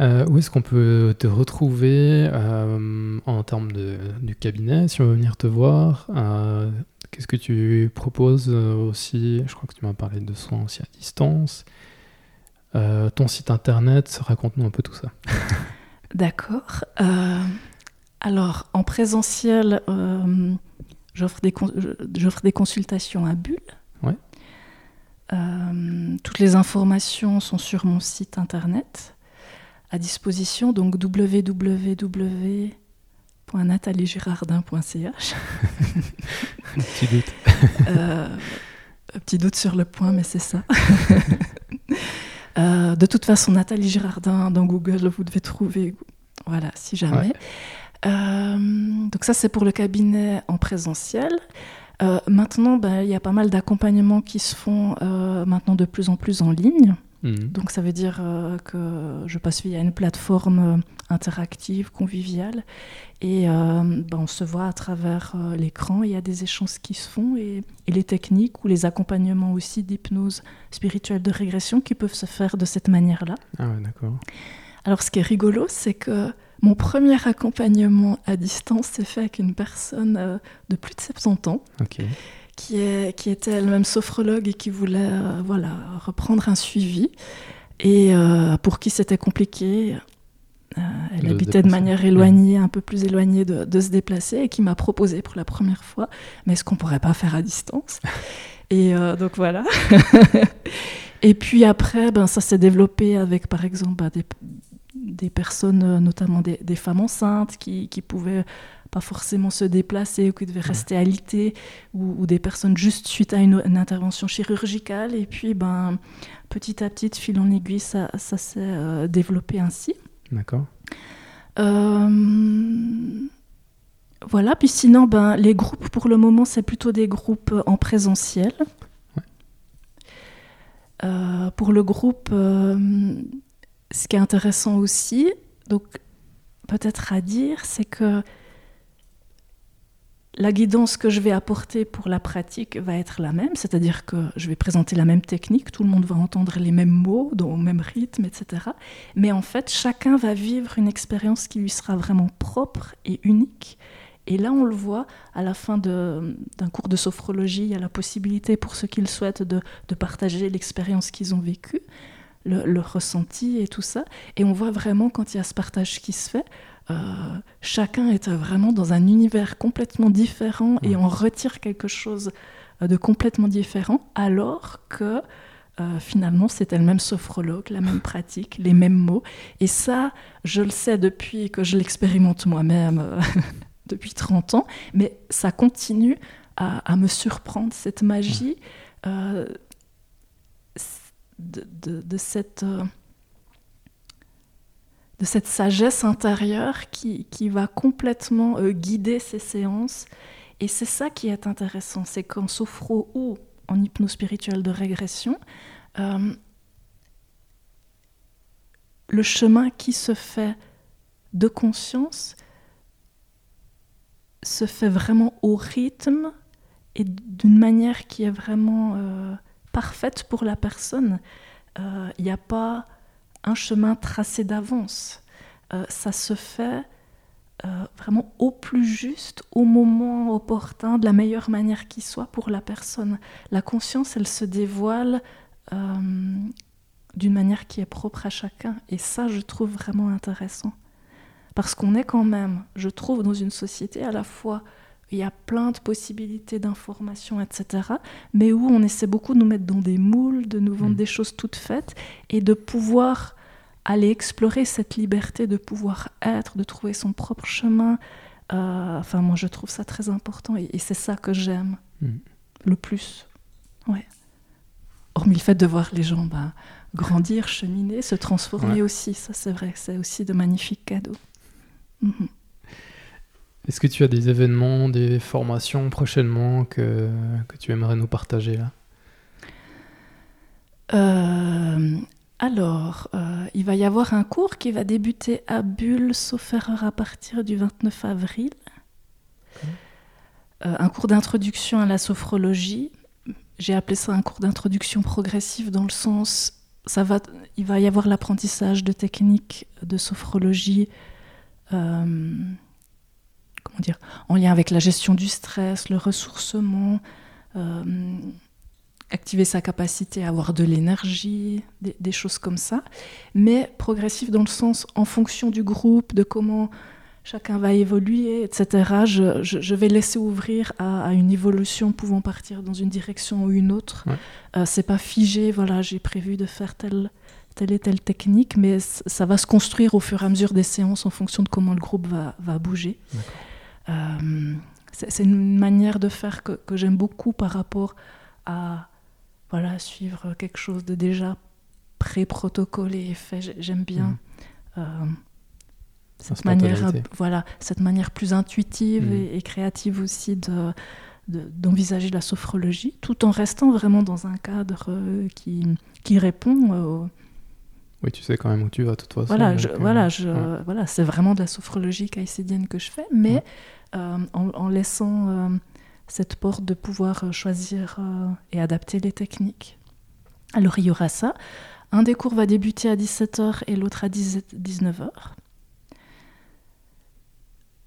Euh, où est-ce qu'on peut te retrouver euh, en termes de, du cabinet, si on veut venir te voir Euh, Qu'est-ce que tu proposes aussi? Je crois que tu m'as parlé de soins aussi à distance. Ton site internet, raconte-nous un peu tout ça. D'accord. Alors, en présentiel, j'offre des, con- des consultations à Bulle. Ouais. Toutes les informations sont sur mon site internet à disposition, donc www.nataliegirardin.ch. Petit doute. Euh, un petit doute sur le point, mais c'est ça. Euh, de toute façon, Nathalie Girardin dans Google, vous devez trouver voilà, si jamais. donc ça, c'est pour le cabinet en présentiel. maintenant, ben, il y a pas mal d'accompagnements qui se font maintenant de plus en plus en ligne. Mhm. Donc ça veut dire euh, que je passe via une plateforme euh, interactive, conviviale, et euh, ben, on se voit à travers l'écran, il y a des échanges qui se font, et, les techniques ou les accompagnements aussi d'hypnose spirituelle de régression qui peuvent se faire de cette manière-là. Ah ouais, d'accord. Alors ce qui est rigolo, c'est que mon premier accompagnement à distance s'est fait avec une personne de plus de 70 ans. Qui, est, qui était elle-même sophrologue et qui voulait euh, voilà, reprendre un suivi. Et euh, pour qui c'était compliqué, euh, elle habitait de manière éloignée, un peu plus éloignée de, de se déplacer, et qui m'a proposé pour la première fois, mais est-ce qu'on pourrait pas faire à distance Et donc voilà. et puis après, ben, ça s'est développé avec par exemple ben, des, des, personnes, notamment des, des femmes enceintes, qui, qui pouvaient pas forcément se déplacer ou qui devaient rester alités, ou, des personnes juste suite à une, intervention chirurgicale. Et puis, ben, petit à petit, fil en aiguille, ça, ça s'est euh, développé ainsi. D'accord. Euh, voilà, puis sinon, ben, les groupes, pour le moment, c'est plutôt des groupes en présentiel. Euh, pour le groupe, ce qui est intéressant aussi, donc peut-être à dire, c'est que la guidance que je vais apporter pour la pratique va être la même, c'est-à-dire que je vais présenter la même technique, tout le monde va entendre les mêmes mots, au même rythme, etc. Mais en fait, chacun va vivre une expérience qui lui sera vraiment propre et unique. Et là, on le voit, à la fin d'un cours de sophrologie, il y a la possibilité pour ceux qui le souhaitent de, partager l'expérience qu'ils ont vécue, le ressenti et tout ça. Et on voit vraiment quand il y a ce partage qui se fait, euh, chacun est vraiment dans un univers complètement différent et on retire quelque chose euh, de complètement différent, alors que euh, finalement c'était le même sophrologue, la même pratique, les mêmes mots. Et ça, je le sais depuis que je l'expérimente moi-même depuis 30 ans, mais ça continue à, me surprendre, cette magie de, cette de cette sagesse intérieure qui, va complètement euh, guider ces séances. Et c'est ça qui est intéressant, c'est qu'en sophro ou en hypnose spirituelle de régression, euh, le chemin qui se fait de conscience se fait vraiment au rythme et d'une manière qui est vraiment euh, parfaite pour la personne. Il n'y a pas un chemin tracé d'avance. Euh, ça se fait euh, vraiment au plus juste, au moment opportun, de la meilleure manière qui soit pour la personne. La conscience, elle se dévoile euh, d'une manière qui est propre à chacun. Et ça, je trouve vraiment intéressant. Parce qu'on est quand même, je trouve, dans une société à la fois il y a plein de possibilités d'information, etc. Mais où on essaie beaucoup de nous mettre dans des moules, de nous vendre mm. des choses toutes faites et de pouvoir aller explorer cette liberté de pouvoir être, de trouver son propre chemin. Euh, enfin, moi, je trouve ça très important et, c'est ça que j'aime mm. le plus. Ouais. Hormis le fait de voir les gens bah, grandir, cheminer, se transformer aussi, ça c'est vrai, c'est aussi de magnifiques cadeaux. Mhm. Est-ce que tu as des événements, des formations prochainement que, que tu aimerais nous partager là? Euh, alors, euh, il va y avoir un cours qui va débuter à Bulle, sauf erreur, à partir du 29 avril. Euh, un cours d'introduction à la sophrologie. J'ai appelé ça un cours d'introduction progressive dans le sens, ça va, il va y avoir l'apprentissage de techniques de sophrologie, comment dire, en lien avec la gestion du stress, le ressourcement activer sa capacité à avoir de l'énergie, des, choses comme ça, mais progressif dans le sens en fonction du groupe, de comment chacun va évoluer, etc. Je, vais laisser ouvrir à, une évolution pouvant partir dans une direction ou une autre. Euh, c'est pas figé, voilà, j'ai prévu de faire telle, telle et telle technique, mais ça va se construire au fur et à mesure des séances en fonction de comment le groupe va, va bouger. Euh, c'est une manière de faire que, que j'aime beaucoup par rapport à voilà, suivre quelque chose de déjà pré-protocolé et fait. J'aime bien mm. euh, cette manière, voilà, cette manière plus intuitive mm. et, créative aussi de, d'envisager la sophrologie, tout en restant vraiment dans un cadre euh, qui, qui répond. Oui, tu sais quand même où tu vas, de toute façon. Voilà, voilà, je, voilà c'est vraiment de la sophrologie caïcédienne que je fais, mais en, en, laissant cette porte de pouvoir choisir et adapter les techniques. Alors il y aura ça. Un des cours va débuter à 17h et l'autre à 19h.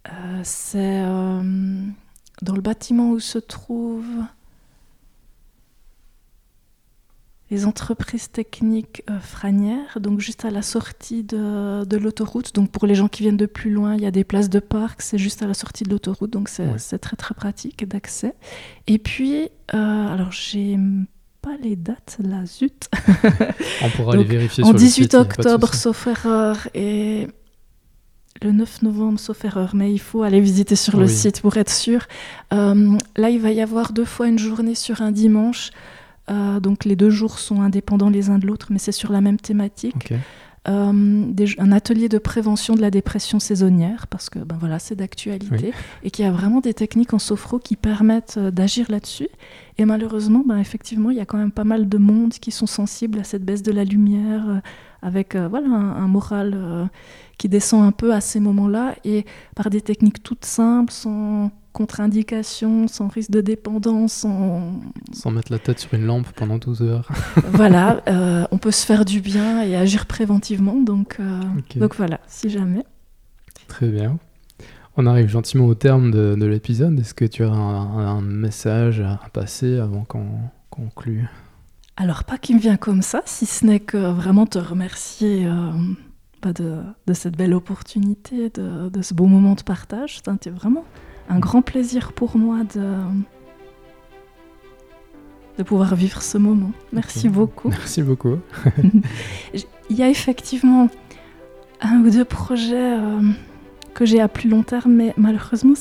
Euh, c'est euh, dans le bâtiment où se trouvent les entreprises techniques euh, Franières, donc juste à la sortie de, l'autoroute. Donc pour les gens qui viennent de plus loin, il y a des places de parc, c'est juste à la sortie de l'autoroute, donc c'est très très pratique d'accès. Et puis, alors j'ai pas les dates, la zut. On pourra les vérifier en sur 18 octobre, sauf erreur, et le 9 novembre, sauf erreur, mais il faut aller visiter sur le site pour être sûr. Euh, là, il va y avoir deux fois une journée sur un dimanche. Euh, donc les deux jours sont indépendants les uns de l'autre, mais c'est sur la même thématique. Euh, un atelier de prévention de la dépression saisonnière, parce que ben voilà, c'est d'actualité, et qu'il y a vraiment des techniques en sophro qui permettent euh, d'agir là-dessus. Et malheureusement, ben effectivement, il y a quand même pas mal de monde qui sont sensibles à cette baisse de la lumière, euh, avec voilà, un, moral qui descend un peu à ces moments-là, et par des techniques toutes simples, sans contre-indication, sans risque de dépendance. Sans... sans mettre la tête sur une lampe pendant 12 heures. voilà, euh, on peut se faire du bien et agir préventivement. Donc, euh, donc voilà, si jamais. Très bien. On arrive gentiment au terme de, l'épisode. Est-ce que tu as un, message à passer avant qu'on conclue? Alors, pas qui me vient comme ça, si ce n'est que vraiment te remercier euh, bah, de, de, cette belle opportunité, de, de ce beau moment de partage. C'était vraiment un grand plaisir pour moi de, de pouvoir vivre ce moment. Merci beaucoup. Merci beaucoup. Il y a effectivement un ou deux projets euh, que j'ai à plus long terme, mais malheureusement,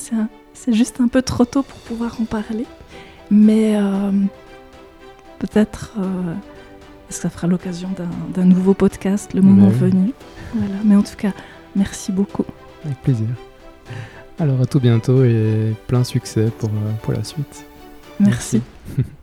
c'est juste un peu trop tôt pour pouvoir en parler. Mais euh, peut-être euh, que ça fera l'occasion d'un nouveau podcast le moment venu. Voilà. Mais en tout cas, merci beaucoup. Avec plaisir. Alors à tout bientôt et plein succès pour, euh, pour la suite. Merci.